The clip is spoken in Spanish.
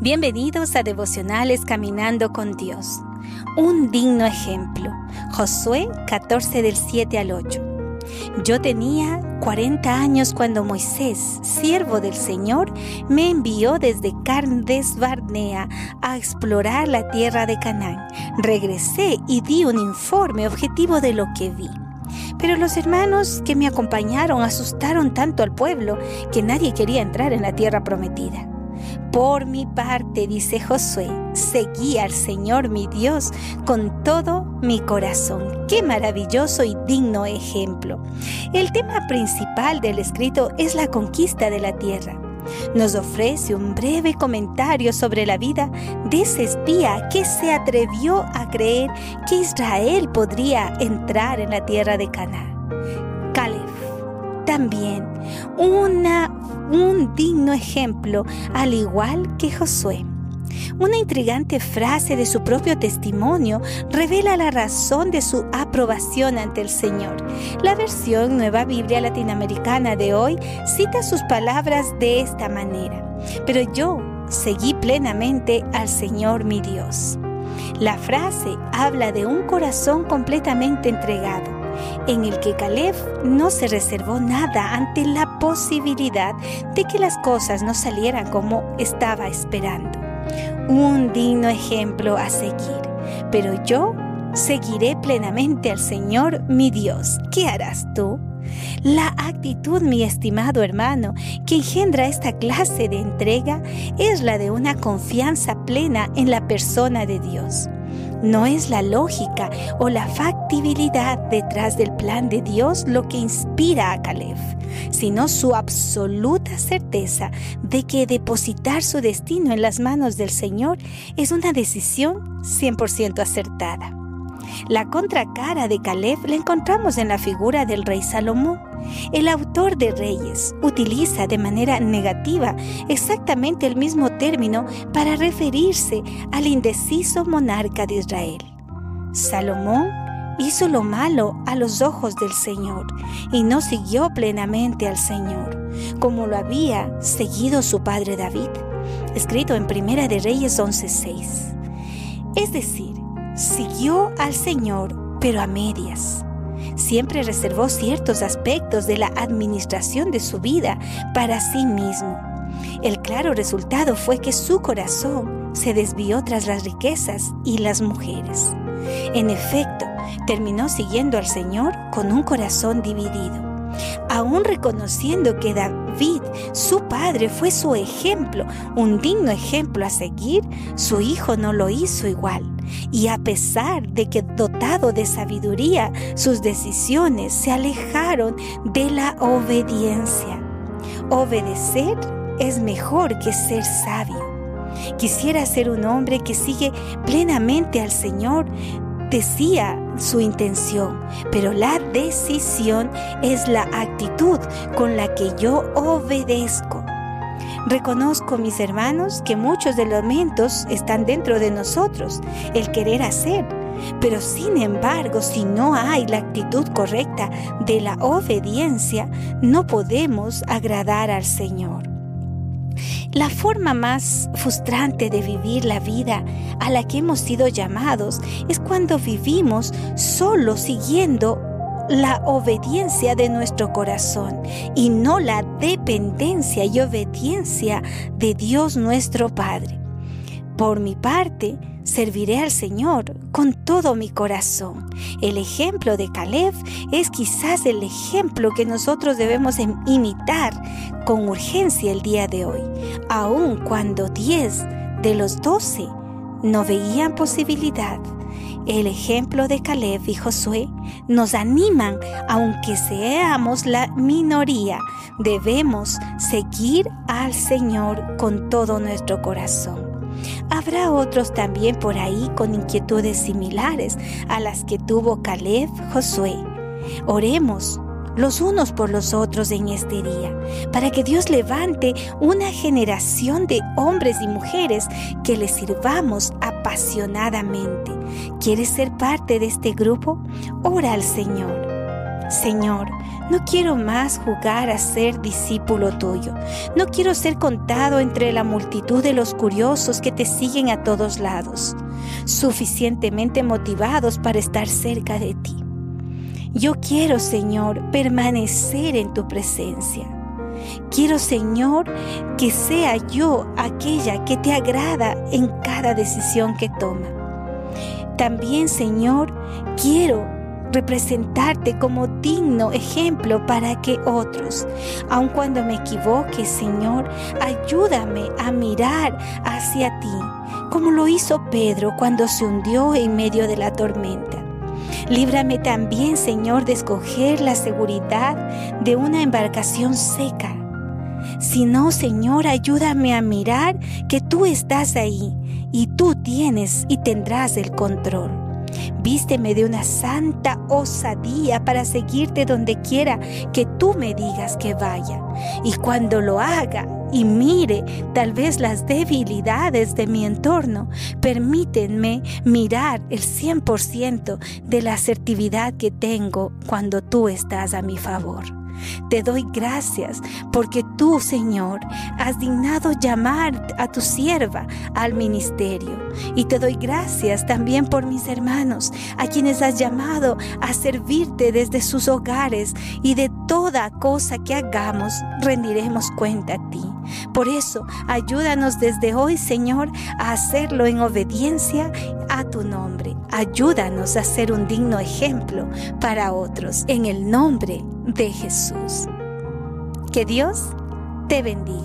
Bienvenidos a Devocionales Caminando con Dios. Un digno ejemplo. Josué 14 del 7 al 8. Yo tenía 40 años cuando Moisés, siervo del Señor, me envió desde Carnes Barnea a explorar la tierra de Canaán. Regresé y di un informe objetivo de lo que vi. Pero los hermanos que me acompañaron asustaron tanto al pueblo que nadie quería entrar en la tierra prometida. Por mi parte, dice Josué, seguí al Señor mi Dios con todo mi corazón. Qué maravilloso y digno ejemplo. El tema principal del escrito es la conquista de la tierra. Nos ofrece un breve comentario sobre la vida de ese espía que se atrevió a creer que Israel podría entrar en la tierra de Canaán. Caleb también una un digno ejemplo, al igual que Josué. Una intrigante frase de su propio testimonio revela la razón de su aprobación ante el Señor. La versión Nueva Biblia Latinoamericana de hoy cita sus palabras de esta manera. Pero yo seguí plenamente al Señor mi Dios. La frase habla de un corazón completamente entregado en el que Caleb no se reservó nada ante la posibilidad de que las cosas no salieran como estaba esperando. Un digno ejemplo a seguir. Pero yo seguiré plenamente al Señor mi Dios. ¿Qué harás tú? La actitud, mi estimado hermano, que engendra esta clase de entrega es la de una confianza plena en la persona de Dios. No es la lógica o la factibilidad detrás del plan de Dios lo que inspira a Caleb, sino su absoluta certeza de que depositar su destino en las manos del Señor es una decisión 100% acertada. La contracara de Caleb la encontramos en la figura del rey Salomón. El autor de Reyes utiliza de manera negativa exactamente el mismo término para referirse al indeciso monarca de Israel. Salomón hizo lo malo a los ojos del Señor y no siguió plenamente al Señor, como lo había seguido su padre David, escrito en Primera de Reyes 11:6. Es decir, siguió al Señor, pero a medias. Siempre reservó ciertos aspectos de la administración de su vida para sí mismo. El claro resultado fue que su corazón se desvió tras las riquezas y las mujeres. En efecto, terminó siguiendo al Señor con un corazón dividido. Aún reconociendo que David, su padre, fue su ejemplo, un digno ejemplo a seguir, su hijo no lo hizo igual. Y a pesar de que dotado de sabiduría, sus decisiones se alejaron de la obediencia. Obedecer es mejor que ser sabio. Quisiera ser un hombre que sigue plenamente al Señor, decía su intención, pero la decisión es la actitud con la que yo obedezco. Reconozco, mis hermanos, que muchos de los momentos están dentro de nosotros, el querer hacer. Pero sin embargo, si no hay la actitud correcta de la obediencia, no podemos agradar al Señor. La forma más frustrante de vivir la vida a la que hemos sido llamados es cuando vivimos solo siguiendo la obediencia de nuestro corazón y no la dependencia y obediencia de Dios nuestro Padre. Por mi parte, serviré al Señor con todo mi corazón. El ejemplo de Caleb es quizás el ejemplo que nosotros debemos imitar con urgencia el día de hoy, aun cuando diez de los doce no veían posibilidad el ejemplo de Caleb y Josué nos animan, aunque seamos la minoría, debemos seguir al Señor con todo nuestro corazón. Habrá otros también por ahí con inquietudes similares a las que tuvo Caleb Josué. Oremos los unos por los otros en este día, para que Dios levante una generación de hombres y mujeres que le sirvamos apasionadamente. ¿Quieres ser parte de este grupo? Ora al Señor. Señor, no quiero más jugar a ser discípulo tuyo. No quiero ser contado entre la multitud de los curiosos que te siguen a todos lados, suficientemente motivados para estar cerca de ti. Yo quiero, Señor, permanecer en tu presencia. Quiero, Señor, que sea yo aquella que te agrada en cada decisión que toma. También, Señor, quiero representarte como digno ejemplo para que otros, aun cuando me equivoque, Señor, ayúdame a mirar hacia ti, como lo hizo Pedro cuando se hundió en medio de la tormenta. Líbrame también, Señor, de escoger la seguridad de una embarcación seca. Si no, Señor, ayúdame a mirar que tú estás ahí y tú tienes y tendrás el control. Vísteme de una santa osadía para seguirte donde quiera que tú me digas que vaya. Y cuando lo haga y mire tal vez las debilidades de mi entorno, permítanme mirar el 100% de la asertividad que tengo cuando tú estás a mi favor. Te doy gracias porque tú, Señor, has dignado llamar a tu sierva al ministerio. Y te doy gracias también por mis hermanos, a quienes has llamado a servirte desde sus hogares y de toda cosa que hagamos rendiremos cuenta a ti. Por eso, ayúdanos desde hoy, Señor, a hacerlo en obediencia a tu nombre. Ayúdanos a ser un digno ejemplo para otros en el nombre de Jesús. Que Dios te bendiga.